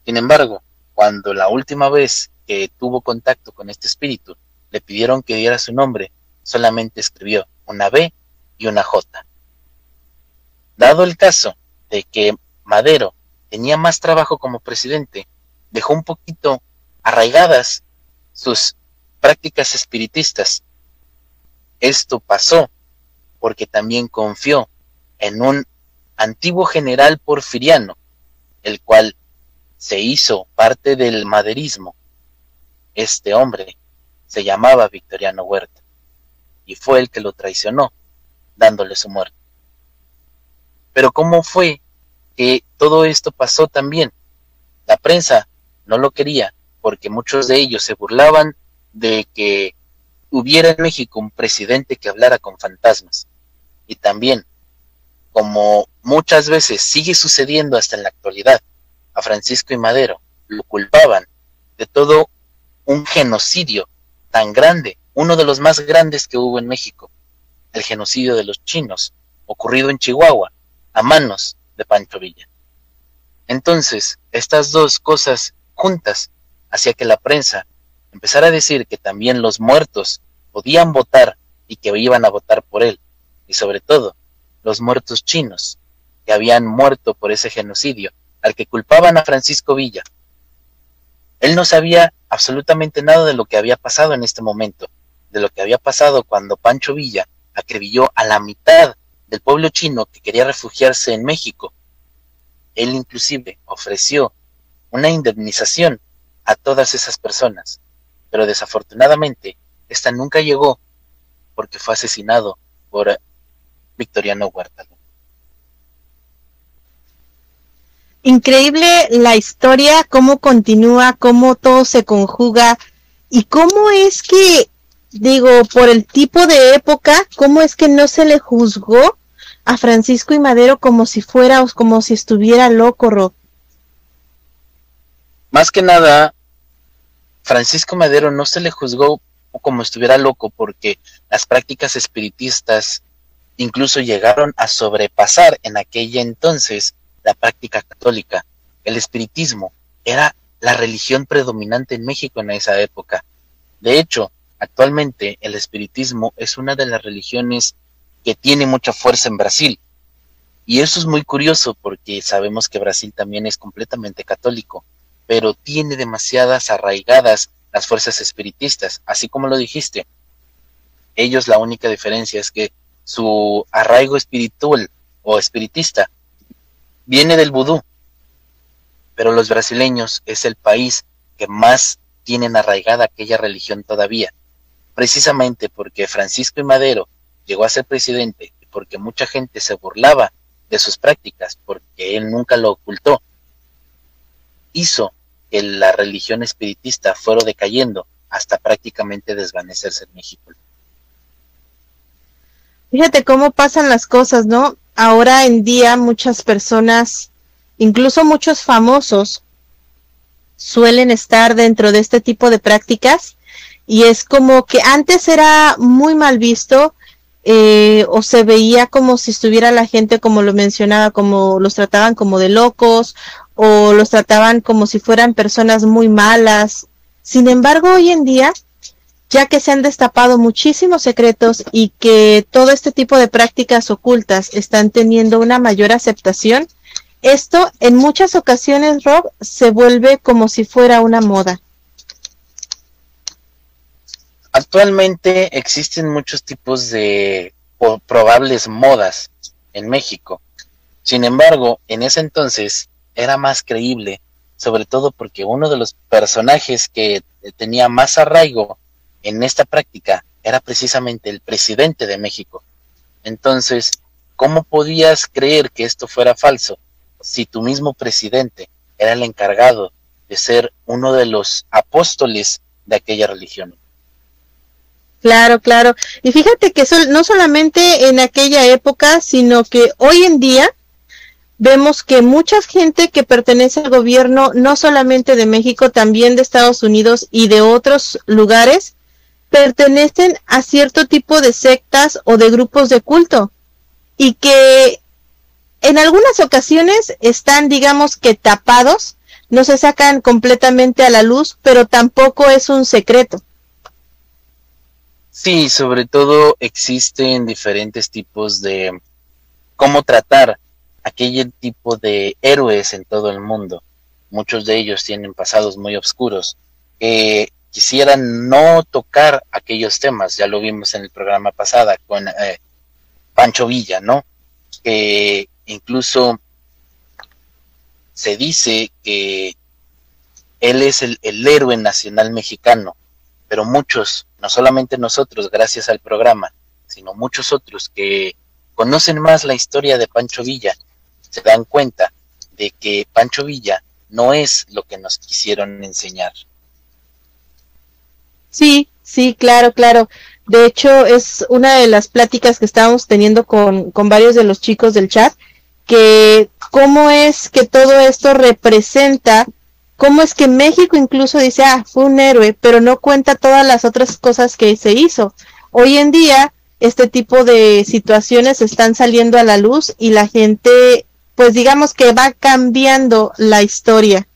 Sin embargo, cuando la última vez que tuvo contacto con este espíritu, le pidieron que diera su nombre, solamente escribió una B y una J. Dado el caso de que Madero tenía más trabajo como presidente, dejó un poquito arraigadas sus prácticas espiritistas. Esto pasó porque también confió en un antiguo general porfiriano, el cual se hizo parte del maderismo. Este hombre se llamaba Victoriano Huerta y fue el que lo traicionó, dándole su muerte. Pero ¿cómo fue que todo esto pasó también? La prensa no lo quería porque muchos de ellos se burlaban de que hubiera en México un presidente que hablara con fantasmas. Y también como muchas veces sigue sucediendo hasta en la actualidad, a Francisco y Madero lo culpaban de todo un genocidio tan grande, uno de los más grandes que hubo en México, el genocidio de los chinos, ocurrido en Chihuahua, a manos de Pancho Villa. Entonces, estas dos cosas juntas hacía que la prensa empezara a decir que también los muertos podían votar y que iban a votar por él, y sobre todo los muertos chinos, que habían muerto por ese genocidio, al que culpaban a Francisco Villa. Él no sabía absolutamente nada de lo que había pasado en este momento, de lo que había pasado cuando Pancho Villa acribilló a la mitad del pueblo chino que quería refugiarse en México. Él inclusive ofreció una indemnización a todas esas personas, pero desafortunadamente esta nunca llegó porque fue asesinado por Victoriano Huerta. Increíble la historia, cómo continúa, cómo todo se conjuga y cómo es que, digo, por el tipo de época, cómo es que no se le juzgó a Francisco y Madero como si fuera o como si estuviera loco, Rob. Más que nada, Francisco Madero no se le juzgó como estuviera loco porque las prácticas espiritistas incluso llegaron a sobrepasar en aquella entonces la práctica católica. El espiritismo era la religión predominante en México en esa época. De hecho, actualmente el espiritismo es una de las religiones que tiene mucha fuerza en Brasil. Y eso es muy curioso porque sabemos que Brasil también es completamente católico, pero tiene demasiadas arraigadas las fuerzas espiritistas, así como lo dijiste. Ellos la única diferencia es que su arraigo espiritual o espiritista. Viene del vudú, pero los brasileños es el país que más tienen arraigada aquella religión todavía, precisamente porque Francisco y Madero llegó a ser presidente y porque mucha gente se burlaba de sus prácticas, porque él nunca lo ocultó, hizo que la religión espiritista fuera decayendo hasta prácticamente desvanecerse en México. Fíjate cómo pasan las cosas, ¿no? Ahora en día muchas personas, incluso muchos famosos, suelen estar dentro de este tipo de prácticas y es como que antes era muy mal visto eh, o se veía como si estuviera la gente, como lo mencionaba, como los trataban como de locos o los trataban como si fueran personas muy malas. Sin embargo, hoy en día, ya que se han destapado muchísimos secretos y que todo este tipo de prácticas ocultas están teniendo una mayor aceptación, esto en muchas ocasiones, Rob, se vuelve como si fuera una moda. Actualmente existen muchos tipos de probables modas en México. Sin embargo, en ese entonces era más creíble, sobre todo porque uno de los personajes que tenía más arraigo en esta práctica era precisamente el presidente de México. Entonces, ¿cómo podías creer que esto fuera falso si tu mismo presidente era el encargado de ser uno de los apóstoles de aquella religión? Claro, claro. Y fíjate que no solamente en aquella época, sino que hoy en día vemos que mucha gente que pertenece al gobierno, no solamente de México, también de Estados Unidos y de otros lugares, pertenecen a cierto tipo de sectas o de grupos de culto y que en algunas ocasiones están, digamos que tapados, no se sacan completamente a la luz, pero tampoco es un secreto. Sí, sobre todo existen diferentes tipos de cómo tratar aquel tipo de héroes en todo el mundo. Muchos de ellos tienen pasados muy oscuros que quisieran no tocar aquellos temas. Ya lo vimos en el programa pasado con eh, Pancho Villa, ¿no? Que incluso se dice que él es el héroe nacional mexicano pero muchos, no solamente nosotros, gracias al programa, sino muchos otros que conocen más la historia de Pancho Villa, se dan cuenta de que Pancho Villa no es lo que nos quisieron enseñar. Sí, sí, claro, claro. De hecho, es una de las pláticas que estábamos teniendo con, con varios de los chicos del chat, que cómo es que todo esto representa cómo es que México incluso dice, ah, fue un héroe, pero no cuenta todas las otras cosas que se hizo. Hoy en día, este tipo de situaciones están saliendo a la luz y la gente, pues digamos que va cambiando la historia.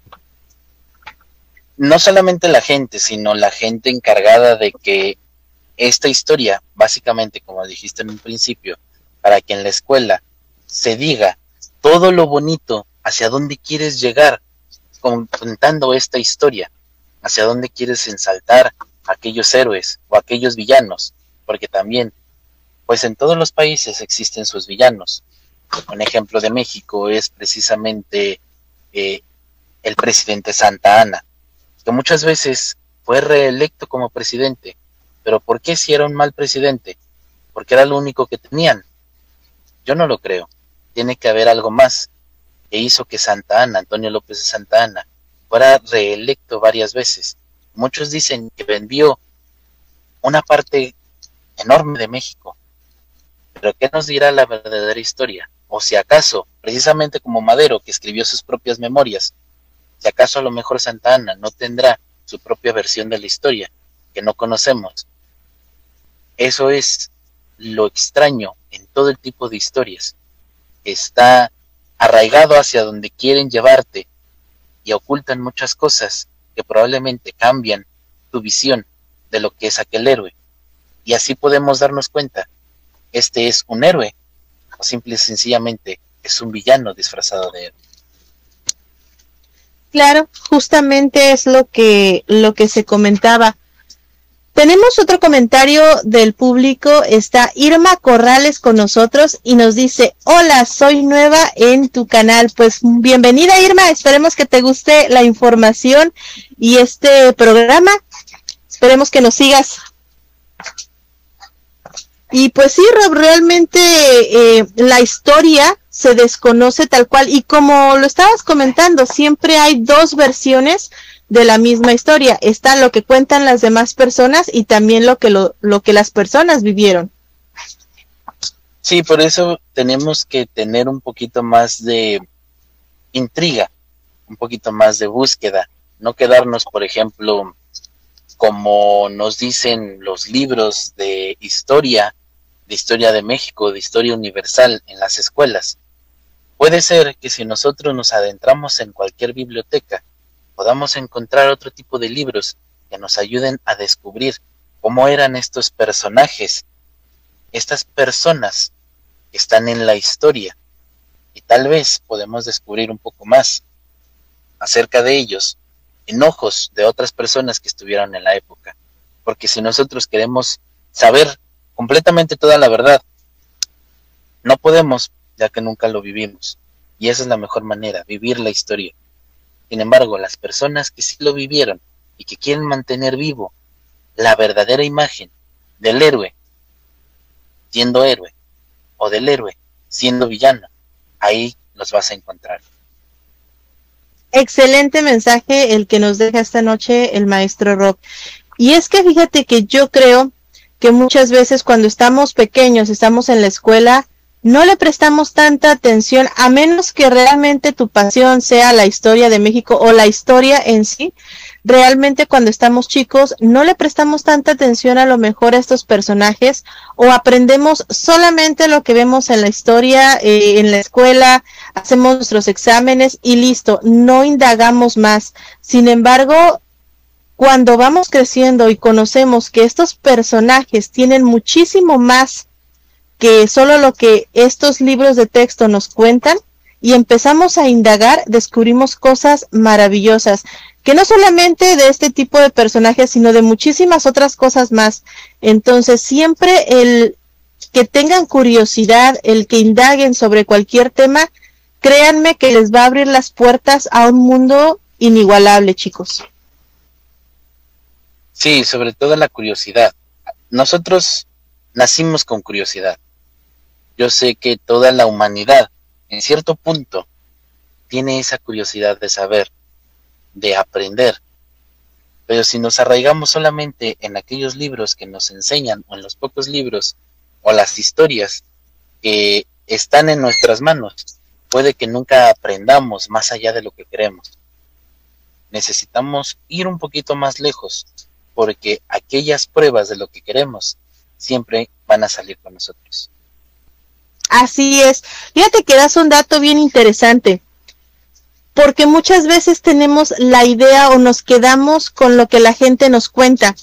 No solamente la gente, sino la gente encargada de que esta historia, básicamente, como dijiste en un principio, para que en la escuela se diga todo lo bonito hacia dónde quieres llegar contando esta historia, hacia dónde quieres ensaltar a aquellos héroes o aquellos villanos, porque también, pues en todos los países existen sus villanos. Un ejemplo de México es precisamente eh, el presidente Santa Ana, que muchas veces fue reelecto como presidente, pero ¿por qué si era un mal presidente? Porque era lo único que tenían. Yo no lo creo. Tiene que haber algo más que hizo que Santa Ana, Antonio López de Santa Ana, fuera reelecto varias veces. Muchos dicen que vendió una parte enorme de México. Pero ¿qué nos dirá la verdadera historia? O si acaso, precisamente como Madero, que escribió sus propias memorias, si acaso a lo mejor Santa Ana no tendrá su propia versión de la historia, que no conocemos. Eso es lo extraño en todo el tipo de historias. Está arraigado hacia donde quieren llevarte y ocultan muchas cosas que probablemente cambian tu visión de lo que es aquel héroe. Y así podemos darnos cuenta, este es un héroe o simple y sencillamente es un villano disfrazado de héroe. Claro, justamente es lo que lo que se comentaba. Tenemos otro comentario del público. Está Irma Corrales con nosotros y nos dice, hola, soy nueva en tu canal. Pues bienvenida Irma, esperemos que te guste la información y este programa. Esperemos que nos sigas. Y pues sí, realmente eh, la historia se desconoce tal cual y como lo estabas comentando, siempre hay dos versiones de la misma historia. Está lo que cuentan las demás personas y también lo que, lo, lo que las personas vivieron. Sí, por eso tenemos que tener un poquito más de intriga, un poquito más de búsqueda, no quedarnos, por ejemplo, como nos dicen los libros de historia, de historia de México, de historia universal en las escuelas. Puede ser que si nosotros nos adentramos en cualquier biblioteca podamos encontrar otro tipo de libros que nos ayuden a descubrir cómo eran estos personajes, estas personas que están en la historia. Y tal vez podemos descubrir un poco más acerca de ellos en ojos de otras personas que estuvieron en la época. Porque si nosotros queremos saber completamente toda la verdad, no podemos, ya que nunca lo vivimos. Y esa es la mejor manera, vivir la historia. Sin embargo, las personas que sí lo vivieron y que quieren mantener vivo la verdadera imagen del héroe siendo héroe o del héroe siendo villano, ahí los vas a encontrar. Excelente mensaje el que nos deja esta noche el maestro Rob. Y es que fíjate que yo creo que muchas veces cuando estamos pequeños, estamos en la escuela, no le prestamos tanta atención a menos que realmente tu pasión sea la historia de México o la historia en sí. Realmente cuando estamos chicos no le prestamos tanta atención a lo mejor a estos personajes o aprendemos solamente lo que vemos en la historia, eh, en la escuela, hacemos nuestros exámenes y listo, no indagamos más. Sin embargo, cuando vamos creciendo y conocemos que estos personajes tienen muchísimo más que solo lo que estos libros de texto nos cuentan y empezamos a indagar, descubrimos cosas maravillosas, que no solamente de este tipo de personajes, sino de muchísimas otras cosas más. Entonces, siempre el que tengan curiosidad, el que indaguen sobre cualquier tema, créanme que les va a abrir las puertas a un mundo inigualable, chicos. Sí, sobre todo la curiosidad. Nosotros nacimos con curiosidad. Yo sé que toda la humanidad, en cierto punto, tiene esa curiosidad de saber, de aprender. Pero si nos arraigamos solamente en aquellos libros que nos enseñan, o en los pocos libros, o las historias que están en nuestras manos, puede que nunca aprendamos más allá de lo que queremos. necesitamos ir un poquito más lejos, porque aquellas pruebas de lo que queremos siempre van a salir con nosotros. Así es. Fíjate que das un dato bien interesante, porque muchas veces tenemos la idea o nos quedamos con lo que la gente nos cuenta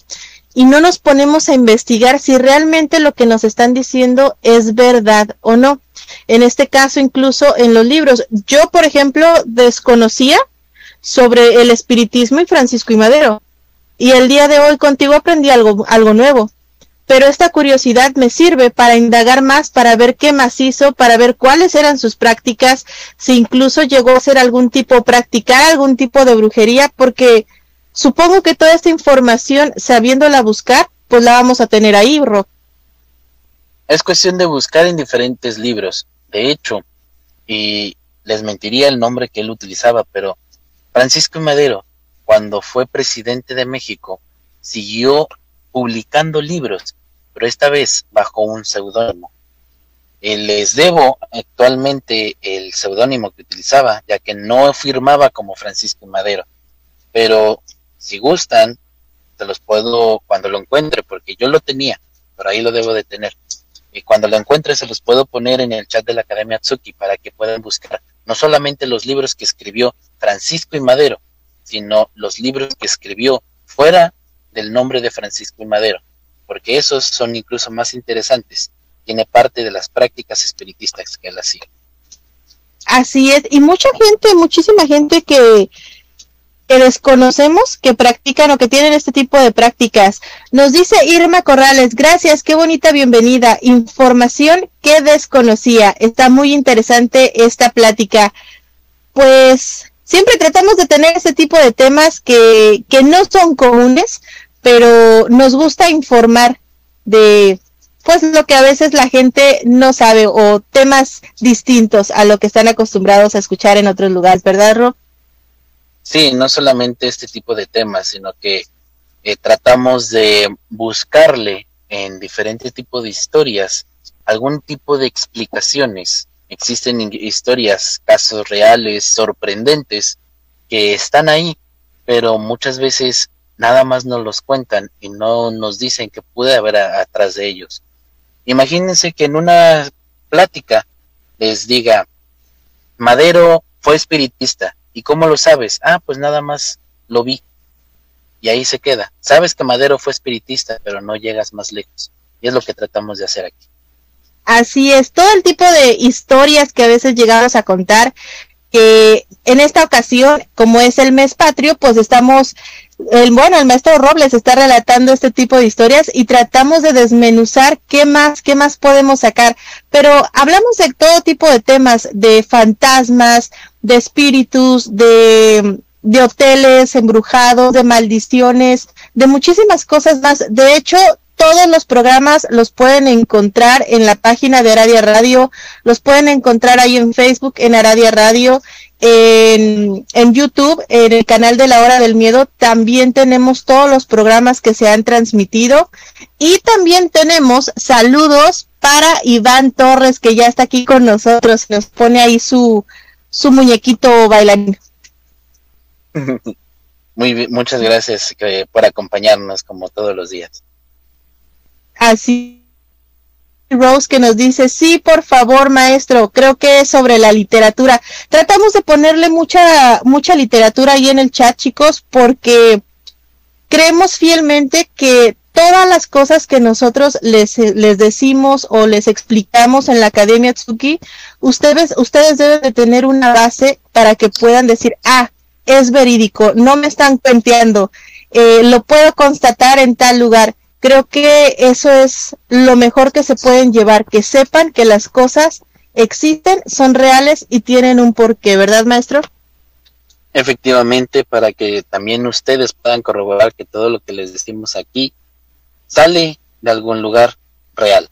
y no nos ponemos a investigar si realmente lo que nos están diciendo es verdad o no. En este caso, incluso en los libros. Yo, por ejemplo, desconocía sobre el espiritismo y Francisco y Madero. Y el día de hoy contigo aprendí algo, algo nuevo. Pero esta curiosidad me sirve para indagar más, para ver qué más hizo, para ver cuáles eran sus prácticas, si incluso llegó a ser algún tipo, practicar algún tipo de brujería, porque supongo que toda esta información, sabiéndola buscar, pues la vamos a tener ahí, Rob. Es cuestión de buscar en diferentes libros. De hecho, y les mentiría el nombre que él utilizaba, pero Francisco Madero, cuando fue presidente de México, siguió publicando libros, pero esta vez bajo un seudónimo. Eh, les debo actualmente el seudónimo que utilizaba, ya que no firmaba como Francisco Madero. Pero si gustan, se los puedo cuando lo encuentre, porque yo lo tenía, pero ahí lo debo de tener. Y cuando lo encuentre se los puedo poner en el chat de la Academia Tsuki para que puedan buscar no solamente los libros que escribió Francisco y Madero, sino los libros que escribió fuera del nombre de Francisco y Madero, porque esos son incluso más interesantes. Tiene parte de las prácticas espiritistas que él hacía. Así es, y mucha gente, muchísima gente que, que desconocemos que practican o que tienen este tipo de prácticas. Nos dice Irma Corrales, gracias, qué bonita bienvenida. Información que desconocía. Está muy interesante esta plática. Pues siempre tratamos de tener este tipo de temas que, que no son comunes, pero nos gusta informar de pues lo que a veces la gente no sabe o temas distintos a lo que están acostumbrados a escuchar en otros lugares, ¿verdad, Rob? Sí, no solamente este tipo de temas, sino que eh, tratamos de buscarle en diferentes tipos de historias algún tipo de explicaciones. Existen historias, casos reales, sorprendentes, que están ahí, pero muchas veces nada más nos los cuentan y no nos dicen que puede haber atrás de ellos. Imagínense que en una plática les diga, Madero fue espiritista, ¿y cómo lo sabes? Ah, pues nada más lo vi. Y ahí se queda. Sabes que Madero fue espiritista, pero no llegas más lejos. Y es lo que tratamos de hacer aquí. Así es, todo el tipo de historias que a veces llegamos a contar, que en esta ocasión, como es el mes patrio, pues estamos, el, bueno, el maestro Robles está relatando este tipo de historias y tratamos de desmenuzar qué más, qué más podemos sacar. Pero hablamos de todo tipo de temas, de fantasmas, de espíritus, de, de hoteles embrujados, de maldiciones, de muchísimas cosas más. De hecho, todos los programas los pueden encontrar en la página de Aradia Radio, los pueden encontrar ahí en Facebook, en Aradia Radio, en, YouTube, en el canal de la Hora del Miedo, también tenemos todos los programas que se han transmitido y también tenemos saludos para Iván Torres, que ya está aquí con nosotros, nos pone ahí su, su muñequito bailarín. Muy bien, muchas gracias eh, por acompañarnos como todos los días. Así Rose que nos dice, sí, por favor, maestro, creo que es sobre la literatura. Tratamos de ponerle mucha, mucha literatura ahí en el chat, chicos, porque creemos fielmente que todas las cosas que nosotros les, les decimos o les explicamos en la Academia Tsuki, ustedes, ustedes deben de tener una base para que puedan decir, ah, es verídico, no me están cuenteando, eh, lo puedo constatar en tal lugar Creo que eso es lo mejor que se pueden llevar, que sepan que las cosas existen, son reales y tienen un porqué, ¿verdad, maestro? Efectivamente, para que también ustedes puedan corroborar que todo lo que les decimos aquí sale de algún lugar real.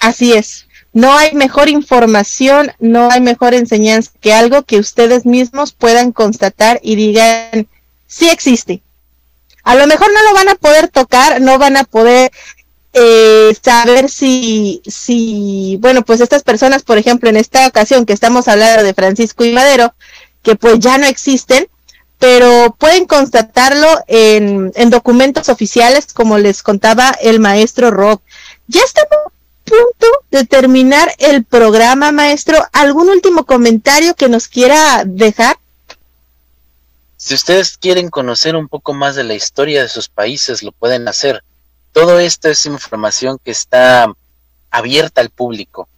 Así es. No hay mejor información, no hay mejor enseñanza que algo que ustedes mismos puedan constatar y digan, sí existe, a lo mejor no lo van a poder tocar, no van a poder eh, saber si, si, bueno, pues estas personas, por ejemplo, en esta ocasión que estamos hablando de Francisco y Madero, que pues ya no existen, pero pueden constatarlo en, en documentos oficiales, como les contaba el maestro Rob. Ya estamos a punto de terminar el programa, maestro. ¿Algún último comentario que nos quiera dejar? Si ustedes quieren conocer un poco más de la historia de sus países, lo pueden hacer. Todo esto es información que está abierta al público.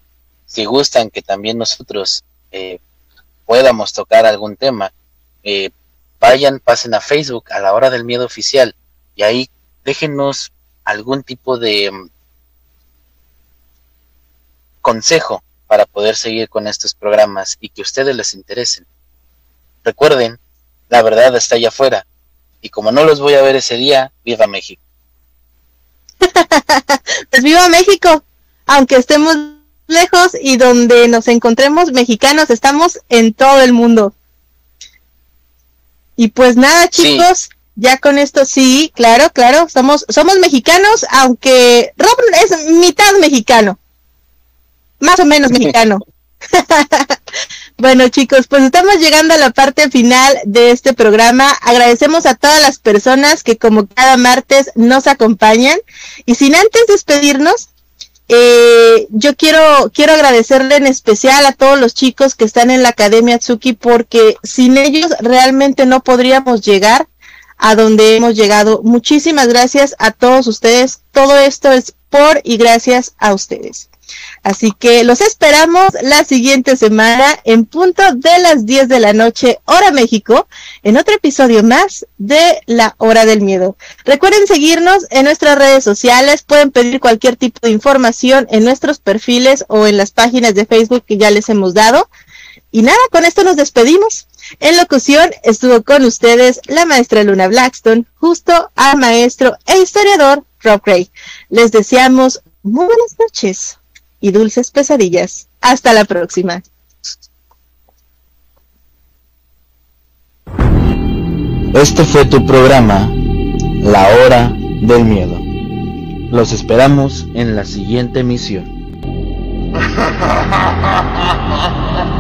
Si gustan que también nosotros eh, podamos tocar algún tema, eh, vayan, pasen a Facebook a la hora del miedo oficial y ahí déjenos algún tipo de mm, consejo para poder seguir con estos programas y que ustedes les interesen. Recuerden, la verdad está allá afuera y como no los voy a ver ese día, viva México. pues viva México, aunque estemos lejos y donde nos encontremos mexicanos, estamos en todo el mundo. Y pues nada, chicos, ya con esto sí, claro, claro, somos, somos mexicanos, aunque Rob es mitad mexicano, más o menos mexicano. bueno, chicos, pues estamos llegando a la parte final de este programa. Agradecemos a todas las personas que como cada martes nos acompañan. Y sin antes despedirnos, eh, yo quiero, quiero agradecerle en especial a todos los chicos que están en la Academia Tsuki porque sin ellos realmente no podríamos llegar a donde hemos llegado. Muchísimas gracias a todos ustedes. Todo esto es por y gracias a ustedes. Así que los esperamos la siguiente semana en punto de las 10 de la noche, hora México, en otro episodio más de La Hora del Miedo. Recuerden seguirnos en nuestras redes sociales, pueden pedir cualquier tipo de información en nuestros perfiles o en las páginas de Facebook que ya les hemos dado. Y nada, con esto nos despedimos. En locución estuvo con ustedes la maestra Luna Blackstone, justo al maestro e historiador Rob Gray. Les deseamos muy buenas noches y dulces pesadillas. Hasta la próxima. Este fue tu programa, La Hora del Miedo. Los esperamos en la siguiente emisión.